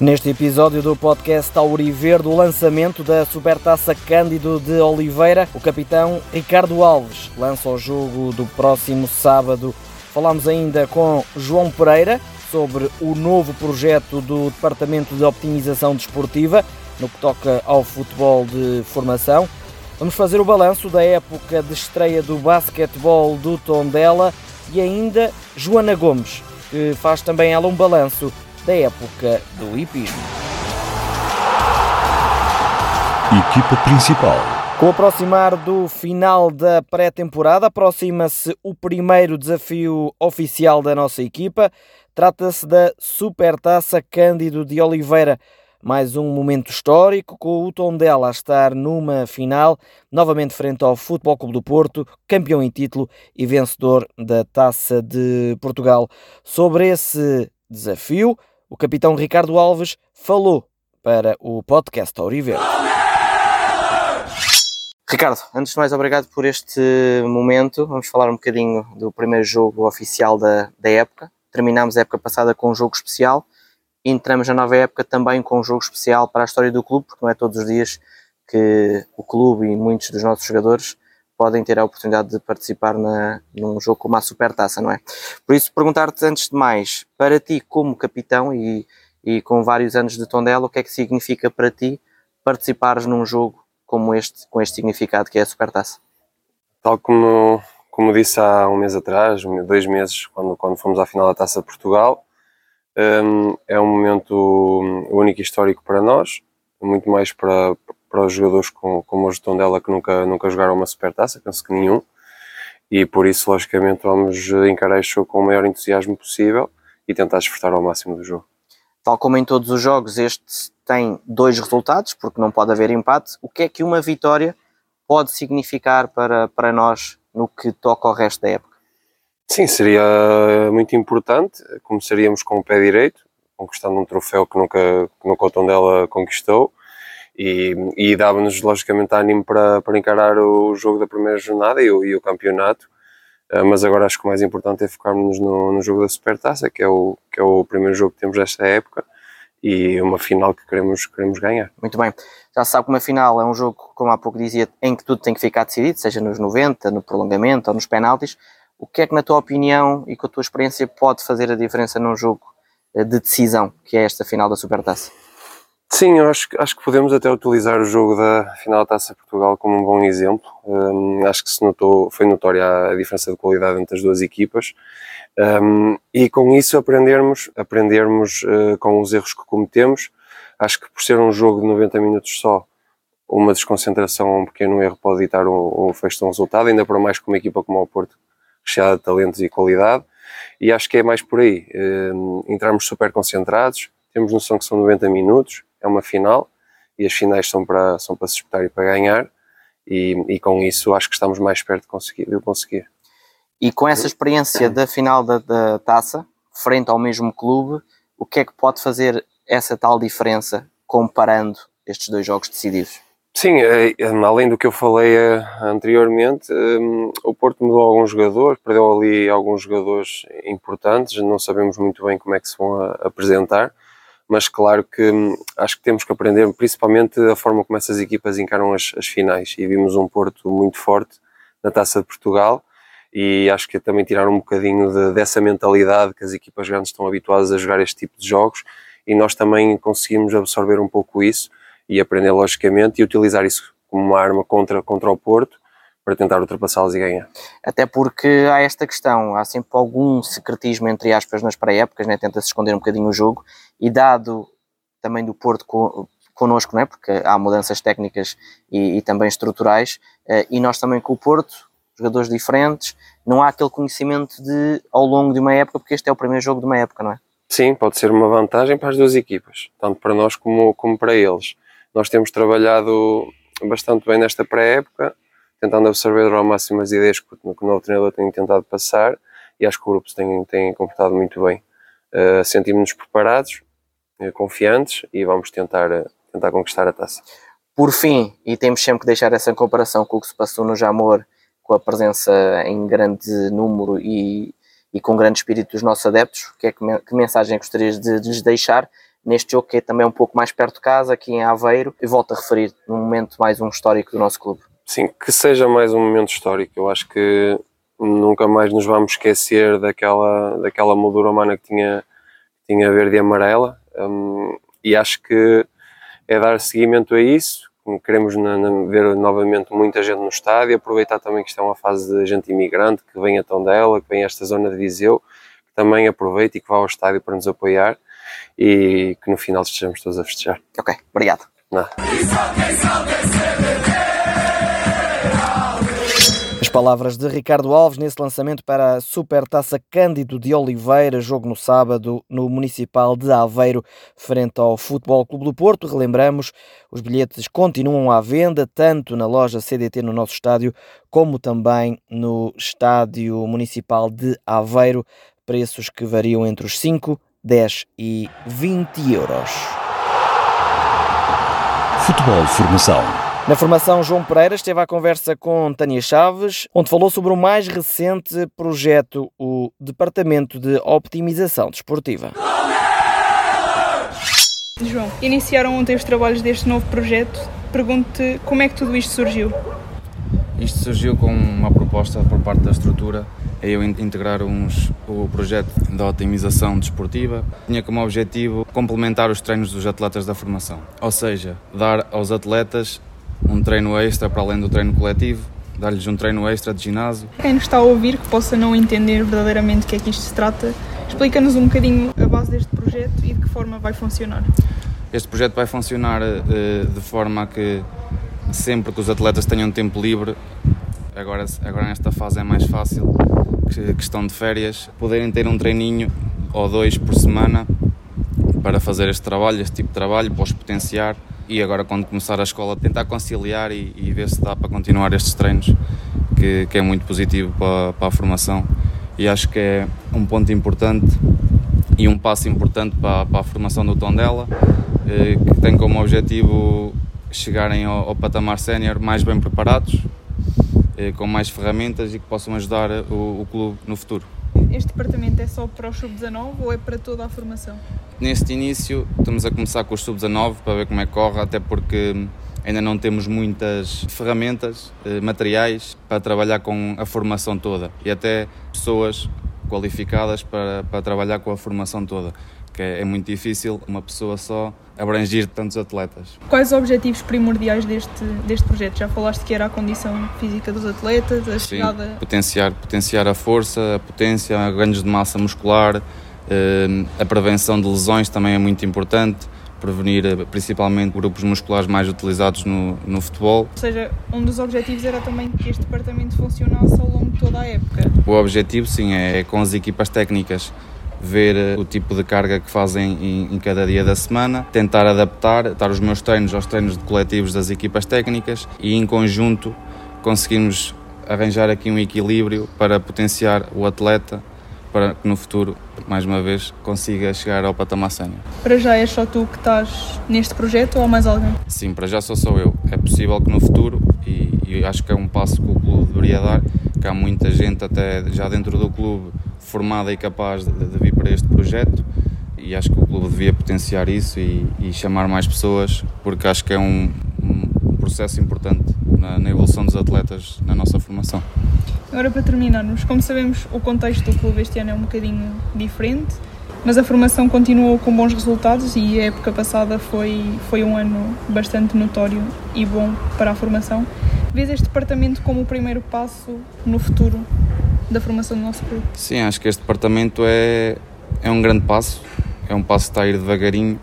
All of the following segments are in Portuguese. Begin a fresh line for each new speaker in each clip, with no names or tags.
Neste episódio do podcast Auriver do lançamento da Supertaça Cândido de Oliveira, o capitão Ricardo Alves lança o jogo do próximo sábado. Falamos ainda com João Pereira sobre o novo projeto do Departamento de Optimização Desportiva no que toca ao futebol de formação. Vamos fazer o balanço da época de estreia do basquetebol do Tondela e ainda Joana Gomes, que faz também ela um balanço da época do hipismo.
Equipa principal.
Com o aproximar do final da pré-temporada, aproxima-se o primeiro desafio oficial da nossa equipa. Trata-se da Supertaça Cândido de Oliveira. Mais um momento histórico com o Tondela a estar numa final, novamente frente ao Futebol Clube do Porto, campeão em título e vencedor da Taça de Portugal. Sobre esse desafio, o capitão Ricardo Alves falou para o podcast Auriver. Ricardo, antes de mais, obrigado por este momento. Vamos falar um bocadinho do primeiro jogo oficial da, da época. Terminámos a época passada com um jogo especial entramos na nova época também com um jogo especial para a história do clube, porque não é todos os dias que o clube e muitos dos nossos jogadores podem ter a oportunidade de participar na, num jogo como a Supertaça, não é? Por isso, perguntar-te antes de mais, para ti como capitão e, e com vários anos de Tondela, o que é que significa para ti participares num jogo como este, com este significado que é a Supertaça?
Tal como, como disse há um mês atrás, dois meses, quando, quando fomos à final da Taça de Portugal, um, é um momento único e histórico para nós, muito mais para, para os jogadores como, como de Tondela que nunca, nunca jogaram uma supertaça, penso que nenhum, e por isso, logicamente, vamos encarar este jogo com o maior entusiasmo possível e tentar desfrutar ao máximo do jogo.
Tal como em todos os jogos, este tem dois resultados, porque não pode haver empate. O que é que uma vitória pode significar para, para nós no que toca ao resto da época?
Sim, seria muito importante. Começaríamos com o pé direito, conquistando um troféu que nunca, que nunca o Tondela conquistou e, e dava-nos logicamente ânimo para, para encarar o jogo da primeira jornada e o, e o campeonato. Uh, mas agora acho que o mais importante é focarmos no, no jogo da Supertaça, que é, o, que é o primeiro jogo que temos desta época e uma final que queremos, queremos ganhar.
Muito bem. Já sabe que uma final é um jogo, como há pouco dizia, em que tudo tem que ficar decidido, seja nos 90, no prolongamento ou nos penaltis. O que é que, na tua opinião e com a tua experiência, pode fazer a diferença num jogo eh, de decisão, que é esta final da Supertaça?
Sim, eu acho, acho que podemos até utilizar o jogo da final da Taça Portugal como um bom exemplo. Um, acho que se notou, foi notória a diferença de qualidade entre as duas equipas. Um, e com isso aprendermos, aprendermos uh, com os erros que cometemos. Acho que por ser um jogo de 90 minutos só, uma desconcentração um pequeno erro pode evitar um, um fecho de um resultado, ainda para mais com uma equipa como o Porto, recheada de talentos e qualidade. E acho que é mais por aí. Um, entrarmos super concentrados, temos noção que são 90 minutos, é uma final e as finais são para, são para se disputar e para ganhar e, e com isso acho que estamos mais perto de conseguir, de conseguir.
E com essa experiência da final da, da taça, frente ao mesmo clube, o que é que pode fazer essa tal diferença comparando estes dois jogos decididos?
Sim, é, é, além do que eu falei eh, anteriormente, um, o Porto mudou alguns jogadores, perdeu ali alguns jogadores importantes, não sabemos muito bem como é que se vão apresentar, mas claro que hum, acho que temos que aprender principalmente a forma como essas equipas encaram as, as finais. E vimos um Porto muito forte na Taça de Portugal e acho que também tiraram um bocadinho de, dessa mentalidade que as equipas grandes estão habituadas a jogar este tipo de jogos. E nós também conseguimos absorver um pouco isso e aprender logicamente e utilizar isso como uma arma contra, contra o Porto para tentar ultrapassá-los e ganhar.
Até porque há esta questão, há sempre algum secretismo, entre aspas, nas pré-épocas, né? tenta-se esconder um bocadinho o jogo, e dado também do Porto co connosco, né? porque há mudanças técnicas e, e também estruturais, uh, e nós também com o Porto, jogadores diferentes, não há aquele conhecimento de ao longo de uma época, porque este é o primeiro jogo de uma época, não é?
Sim, pode ser uma vantagem para as duas equipas, tanto para nós como, como para eles. Nós temos trabalhado bastante bem nesta pré-época, tentando absorver ao máximo as ideias que, o novo treinador tem tentado passar e acho que o grupo tem, tem comportado muito bem. Uh, Sentimos-nos preparados, uh, confiantes e vamos tentar, uh, tentar conquistar a taça.
Por fim, e temos sempre que deixar essa comparação com o que se passou no Jamor, com a presença em grande número e, e com grande espírito dos nossos adeptos, que, é que, que mensagem gostarias de, de lhes deixar neste jogo que é também um pouco mais perto de casa, aqui em Aveiro, e volto a referir num momento mais um histórico do nosso clube.
Sim, que seja mais um momento histórico. Eu acho que nunca mais nos vamos esquecer daquela, daquela moldura humana que tinha, tinha verde e amarela. Um, e acho que é dar seguimento a isso. Queremos na, na, ver novamente muita gente no estádio, aproveitar também que isto é uma fase de gente imigrante que vem a Tondela, que vem a esta zona de Viseu, que também aproveite e que vá ao estádio para nos apoiar e que no final estejamos todos a festejar.
Ok, obrigado.
Não.
Palavras de Ricardo Alves nesse lançamento para a Supertaça Cândido de Oliveira, jogo no sábado no Municipal de Aveiro, frente ao Futebol Clube do Porto. Relembramos, os bilhetes continuam à venda, tanto na loja CDT no nosso estádio, como também no Estádio Municipal de Aveiro, preços que variam entre os 5, 10 e 20 euros.
Futebol Formação
na formação, João Pereira esteve à conversa com Tânia Chaves, onde falou sobre o mais recente projeto, o Departamento de Optimização Desportiva.
João, iniciaram ontem os trabalhos deste novo projeto. Pergunto-te como é que tudo isto surgiu?
Isto surgiu com uma proposta por parte da estrutura a eu integrar uns, o projeto da otimização desportiva. Tinha como objetivo complementar os treinos dos atletas da formação, ou seja, dar aos atletas um treino extra para além do treino coletivo, dar-lhes um treino extra de ginásio.
Quem nos está a ouvir que possa não entender verdadeiramente o que é que isto se trata, explica-nos um bocadinho a base deste projeto e de que forma vai funcionar.
Este projeto vai funcionar uh, de forma a que sempre que os atletas tenham tempo livre, agora, agora nesta fase é mais fácil, que, questão de férias, poderem ter um treininho ou dois por semana para fazer este trabalho, este tipo de trabalho, para os potenciar e agora quando começar a escola tentar conciliar e, e ver se dá para continuar estes treinos que, que é muito positivo para, para, a formação e acho que é um ponto importante e um passo importante para, para a formação do Tondela eh, que tem como objetivo chegarem ao, ao patamar sénior mais bem preparados eh, com mais ferramentas e que possam ajudar o, o clube no futuro.
Este departamento é só para o sub-19 ou é para toda a formação?
Neste início, estamos a começar com o sub-19 para ver como é que corre, até porque ainda não temos muitas ferramentas, eh, materiais para trabalhar com a formação toda e até pessoas qualificadas para, para trabalhar com a formação toda que é, é muito difícil uma pessoa só abranger tantos atletas.
Quais os objetivos primordiais deste, deste projeto? Já falaste que era a condição física dos atletas, a
Sim,
chegada...
potenciar, potenciar a força, a potência, ganhos de massa muscular, a prevenção de lesões também é muito importante, prevenir eh, principalmente grupos musculares mais utilizados no, no futebol.
Ou seja, um dos objetivos era também que este departamento funcionasse ao longo de toda a época.
O objetivo, sim, é, é com as equipas técnicas ver eh, o tipo de carga que fazem em, cada dia da semana, tentar adaptar, adaptar os meus treinos aos treinos de coletivos das equipas técnicas e em conjunto conseguirmos arranjar aqui um equilíbrio para potenciar o atleta para que no futuro, mais uma vez, consiga chegar ao patamar sénior.
Para já é só tu que estás neste projeto ou mais alguém?
Sim, para já só sou eu. É possível que no futuro, e, e acho que é um passo que o clube deveria dar, que há muita gente até já dentro do clube formada e capaz de, de vir para este projeto e acho que o clube devia potenciar isso e, e chamar mais pessoas porque acho que é um, um processo importante na, na, evolução dos atletas na nossa formação.
Agora para terminarmos, como sabemos o contexto do clube este ano é um bocadinho diferente, mas a formação continuou com bons resultados e a época passada foi, foi um ano bastante notório e bom para a formação. Vês este departamento como o primeiro passo no futuro da formação do nosso clube?
Sim, acho que este departamento é, é um grande passo, é um passo que está a ir devagarinho,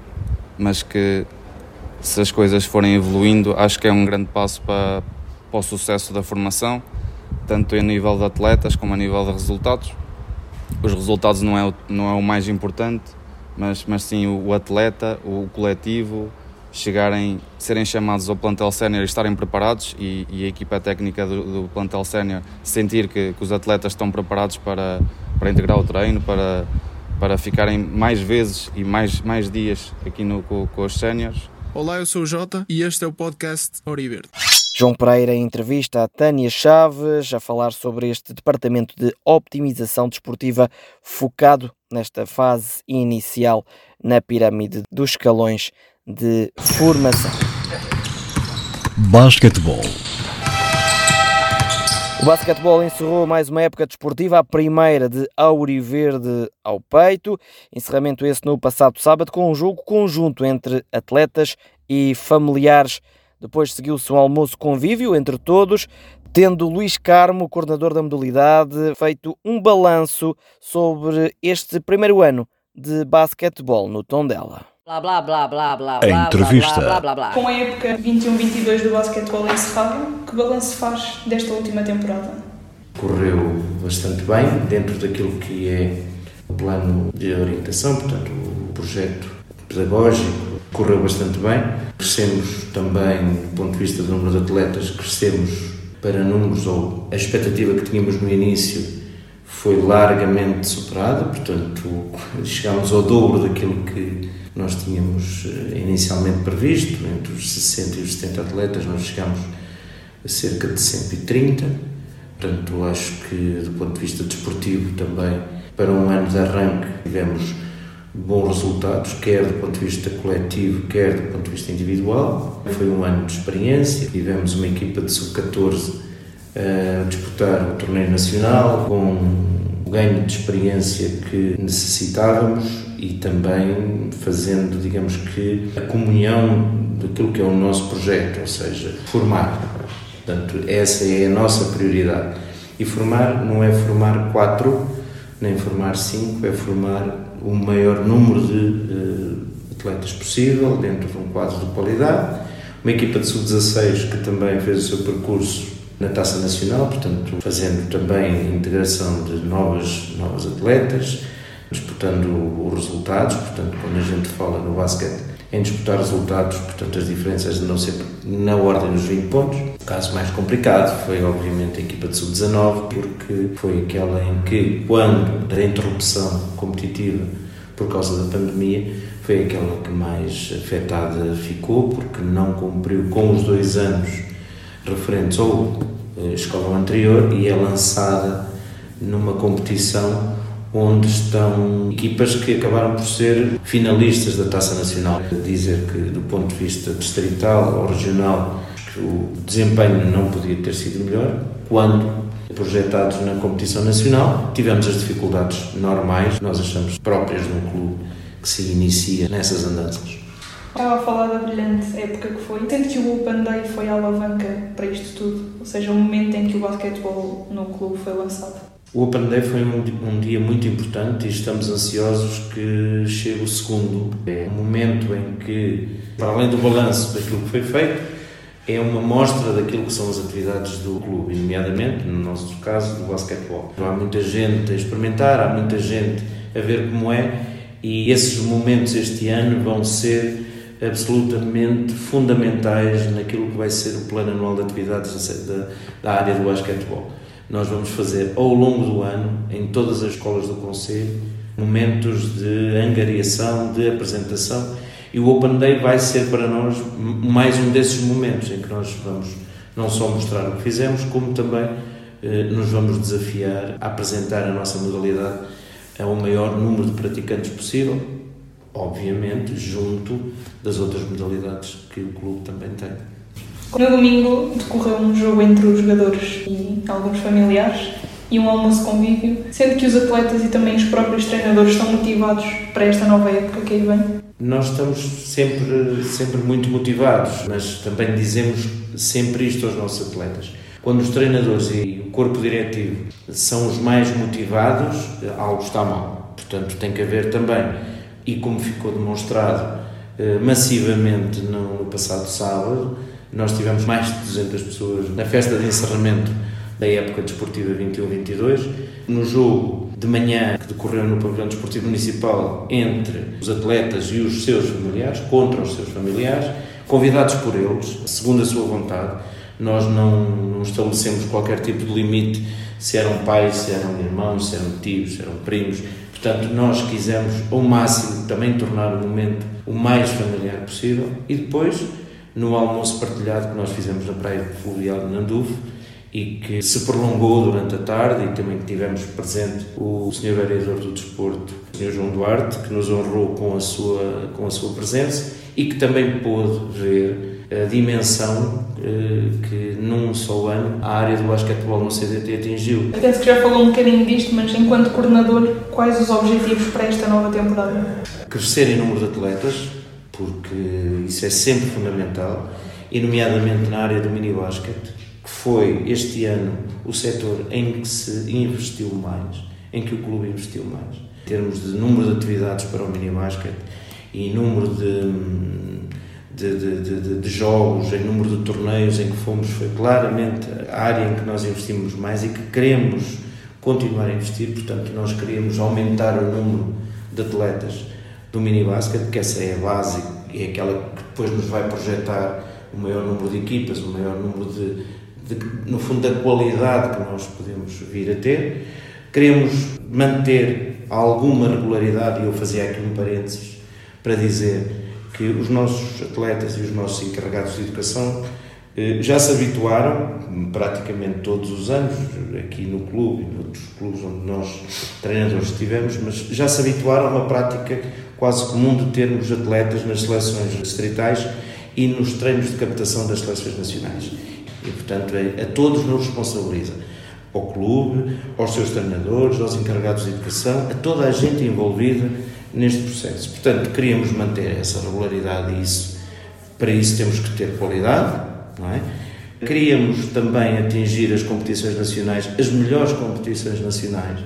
mas que se as coisas forem evoluindo, acho que é um grande passo para, para o sucesso da formação, tanto a nível de atletas como a nível de resultados. Os resultados não é o, não é o mais importante, mas, mas sim o, atleta, o coletivo, chegarem, serem chamados ao plantel sénior e estarem preparados e, e, a equipa técnica do, do plantel sénior sentir que, que, os atletas estão preparados para, para integrar o treino, para, para ficarem mais vezes e mais, mais dias aqui no, com, com os séniores.
Olá, eu sou o Jota e este é o podcast Oriverde.
João Pereira em entrevista a Tânia Chaves a falar sobre este departamento de optimização desportiva focado nesta fase inicial na pirâmide dos escalões de formação.
Basquetebol.
O basquetebol encerrou mais uma época desportiva, a primeira de Auriverde ao peito. Encerramento esse no passado sábado com um jogo conjunto entre atletas e familiares. Depois seguiu-se um almoço convívio entre todos, tendo Luís Carmo, coordenador da modalidade, feito um balanço sobre este primeiro ano de basquetebol no Tondela.
Blá blá blá blá blá
A entrevista.
blá, blá, blá, blá.
Com a época 21-22 do basquetebol encerrada, que balanço faz desta última temporada?
correu bastante bem dentro daquilo que é o plano de orientação, portanto, o projeto pedagógico correu bastante bem. Crescemos também, do ponto de vista do número de atletas, crescemos para números, ou a expectativa que tínhamos no início foi largamente superada, portanto, chegámos ao dobro daquilo que nós tínhamos eh, inicialmente previsto, entre os 60 e os 70 atletas, nós chegámos a cerca de 130. Portanto, acho que do ponto de vista desportivo também, para um ano de arranque, tivemos bons resultados, quer do ponto de vista coletivo, quer do ponto de vista individual. Foi um ano de experiência, tivemos uma equipa de sub-14 a disputar o torneio nacional com o ganho de experiência que necessitávamos e também fazendo, digamos que, a comunhão daquilo que é o nosso projeto, ou seja, formar. Portanto, essa é a nossa prioridade. E formar não é formar quatro, nem formar cinco, é formar o maior número de atletas possível, dentro de um quadro de qualidade. Uma equipa de sub-16 que também fez o seu percurso na Taça Nacional, portanto, fazendo também integração de novas, novas atletas, disputando os resultados, portanto, quando a gente fala no basquete, em disputar resultados, portanto, as diferenças não sempre na ordem dos 20 pontos. O caso mais complicado foi, obviamente, a equipa de sub-19, porque foi aquela em que, quando da interrupção competitiva por causa da pandemia, foi aquela que mais afetada ficou, porque não cumpriu com os dois anos referentes ao escola anterior e é lançada numa competição onde estão equipas que acabaram por ser finalistas da Taça Nacional. Dizer que, do ponto de vista distrital ou regional, o desempenho não podia ter sido melhor, quando projetados na competição nacional, tivemos as dificuldades normais, nós achamos próprias de um clube que se inicia nessas andanças.
Estava a falar da brilhante época que foi. Sendo que o Open Day foi a alavanca para isto tudo, ou seja, o momento em que o basquetebol no clube foi lançado.
O Open Day foi um, um, dia muito importante e estamos ansiosos que chegue o segundo. É um momento em que, para além do balanço daquilo que foi feito, é uma mostra daquilo que são as atividades do clube, nomeadamente, no nosso caso, do basquetebol. Há muita gente a experimentar, há muita gente a ver como é, e esses momentos este ano vão ser absolutamente fundamentais naquilo que vai ser o plano anual de atividades da, da área do basquetebol. Nós vamos fazer ao longo do ano, em todas as escolas do Conselho, momentos de angariação, de apresentação, e o Open Day vai ser para nós mais um desses momentos em que nós vamos não só mostrar o que fizemos, como também eh, nos vamos desafiar a apresentar a nossa modalidade a um maior número de praticantes possível, obviamente junto das outras modalidades que o clube também tem.
No domingo decorreu um jogo entre os jogadores e alguns familiares e um almoço convívio, sendo que os atletas e também os próprios treinadores estão motivados para esta nova época que aí vem.
Nós estamos sempre, sempre muito motivados, mas também dizemos sempre isto aos nossos atletas. Quando os treinadores e o corpo diretivo são os mais motivados, algo está mal. Portanto, tem que haver também e como ficou demonstrado eh, massivamente no, passado sábado, nós tivemos mais de 200 pessoas na festa de encerramento da época desportiva 21-22. No jogo de manhã que decorreu no pavilhão desportivo municipal entre os atletas e os seus familiares, contra os seus familiares, convidados por eles, segundo a sua vontade. Nós não, não estabelecemos qualquer tipo de limite se eram pais, se eram irmãos, se eram tios, se eram primos. Portanto, nós quisemos ao máximo também tornar o momento o mais familiar possível e depois, no almoço partilhado que nós fizemos na Praia Fluvial de Nandufo, e que se prolongou durante a tarde e também tivemos presente o Sr. Vereador do Desporto, o Sr. João Duarte, que nos honrou com a sua, com a sua presença e que também pôde ver a dimensão eh, que num só ano a área do basquetebol no CDT atingiu.
Penso que já falou um bocadinho disto, mas enquanto coordenador, quais os objetivos para esta nova temporada?
Crescer em número de atletas, porque isso é sempre fundamental, e nomeadamente na área do mini-basquete, que foi este ano o setor em que se investiu mais, em que o clube investiu mais, em termos de número de atividades para o mini-basquete e número de de, de, de, de, jogos, em número de torneios em que fomos, foi claramente a área em que nós investimos mais e que queremos continuar a investir, portanto nós queríamos aumentar o número de atletas do mini basket, que essa é a base e é aquela que depois nos vai projetar o maior número de equipas, o maior número de, de no fundo da qualidade que nós podemos vir a ter. Queremos manter alguma regularidade, e eu fazia aqui um parênteses para dizer que os nossos atletas e os nossos encarregados de educação eh, já se habituaram, praticamente todos os anos, aqui no clube e noutros clubes onde nós treinadores estivemos, mas já se habituaram a uma prática quase comum de termos atletas nas seleções distritais e nos treinos de captação das seleções nacionais. E, portanto, a, todos nos responsabiliza. Ao clube, aos seus treinadores, aos encarregados de educação, a toda a gente envolvida neste processo. Portanto, queríamos manter essa regularidade e isso, para isso temos que ter qualidade, não é? Queríamos também atingir as competições nacionais, as melhores competições nacionais.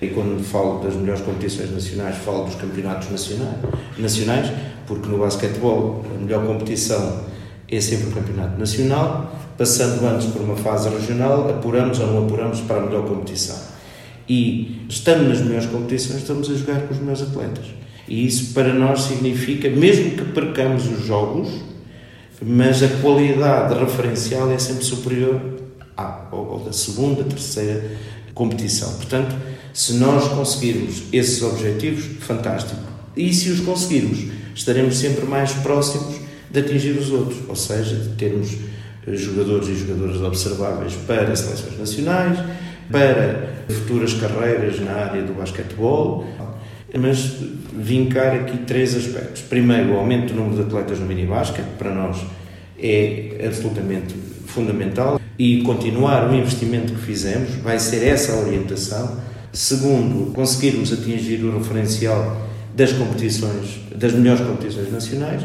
E quando falo das melhores competições nacionais, falo dos campeonatos nacionais, nacionais porque no basquetebol a melhor competição é sempre o campeonato nacional. Passando antes por uma fase regional, apuramos ou não apuramos para a melhor competição e estando nas melhores competições, estamos a jogar com os melhores atletas. E isso para nós significa, mesmo que percamos os jogos, mas a qualidade referencial é sempre superior à ou da segunda, terceira competição. Portanto, se nós conseguirmos esses objetivos, fantástico. E se os conseguirmos, estaremos sempre mais próximos de atingir os outros, ou seja, de termos jogadores e jogadoras observáveis para seleções nacionais, para futuras carreiras na área do basquetebol, mas vincar aqui três aspectos. Primeiro, o aumento do número de atletas no mini-basquete, para nós é absolutamente fundamental, e continuar o investimento que fizemos, vai ser essa a orientação. Segundo, conseguirmos atingir o referencial das competições, das melhores competições nacionais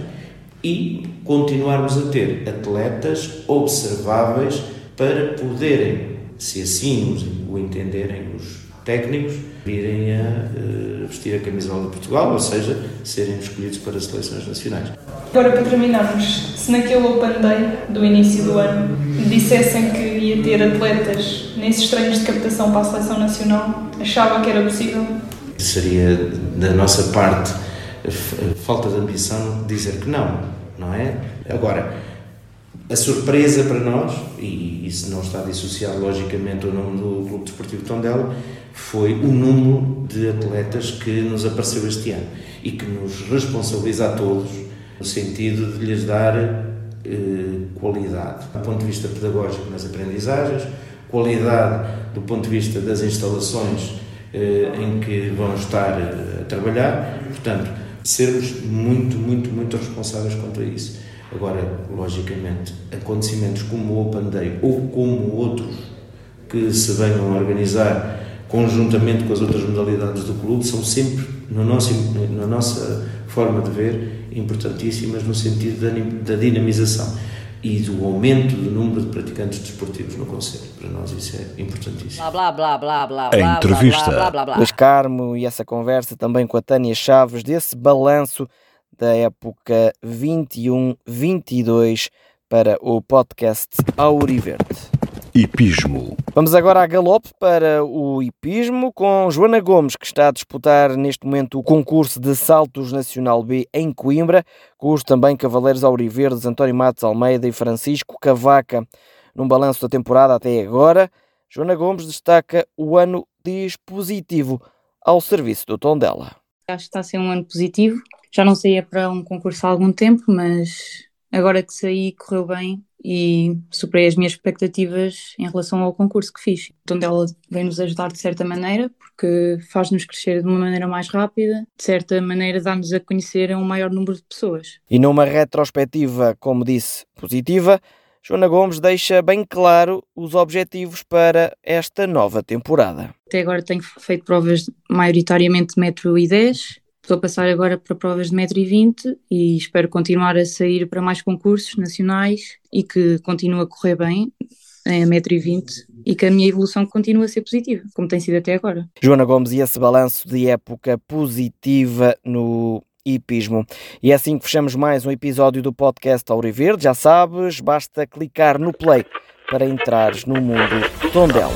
e continuarmos a ter atletas observáveis para poderem se assim o entenderem os técnicos, virem a uh, vestir a camisola de Portugal, ou seja, serem escolhidos para as seleções nacionais.
Agora, para terminarmos, se naquele Open Day do início do ano dissessem que ia ter atletas nesses treinos de captação para a seleção nacional, achava que era possível?
Seria da nossa parte falta de ambição dizer que não, não é? Agora, a surpresa para nós, e isso não está dissociado logicamente ao nome do Clube Desportivo Tondela, foi o número de atletas que nos apareceu este ano e que nos responsabiliza a todos no sentido de lhes dar eh, qualidade do ponto de vista pedagógico nas aprendizagens, qualidade do ponto de vista das instalações eh, em que vão estar eh, a trabalhar, portanto, sermos muito, muito, muito responsáveis quanto a isso. Agora, logicamente, acontecimentos como o Open Day ou como outros que se venham a organizar conjuntamente com as outras modalidades do clube são sempre, no nosso, na nossa forma de ver, importantíssimas no sentido da, da dinamização e do aumento do número de praticantes desportivos no Conselho. Para nós isso é importantíssimo.
Blá, blá, blá, blá, blá, entrevista. Blá, blá,
blá, Luís Carmo e essa conversa também com a Tânia Chaves desse balanço da época 21-22 para o podcast Auriverde.
Hipismo.
Vamos agora a galope para o hipismo com Joana Gomes, que está a disputar neste momento o concurso de saltos Nacional B em Coimbra, com os também cavaleiros auriverdes António Matos Almeida e Francisco Cavaca. Num balanço da temporada até agora, Joana Gomes destaca o ano dispositivo ao serviço do Tondela.
Acho que está a ser um ano positivo já não saía para um concurso há algum tempo, mas agora que saí correu bem e superei as minhas expectativas em relação ao concurso que fiz. Tondela vem nos ajudar de certa maneira, porque faz-nos crescer de uma maneira mais rápida, de certa maneira dá-nos a conhecer a um maior número de pessoas.
E numa retrospectiva, como disse, positiva, Joana Gomes deixa bem claro os objetivos para esta nova temporada.
Até agora tenho feito provas maioritariamente metro e 10, Estou a passar agora para provas de 1,20m e espero continuar a sair para mais concursos nacionais e que continue a correr bem em 1,20m e que a minha evolução continue a ser positiva, como tem sido até agora.
Joana Gomes, e esse balanço de época positiva no hipismo. E é assim que fechamos mais um episódio do podcast Auriverde. Já sabes, basta clicar no play para entrares no mundo Tondela.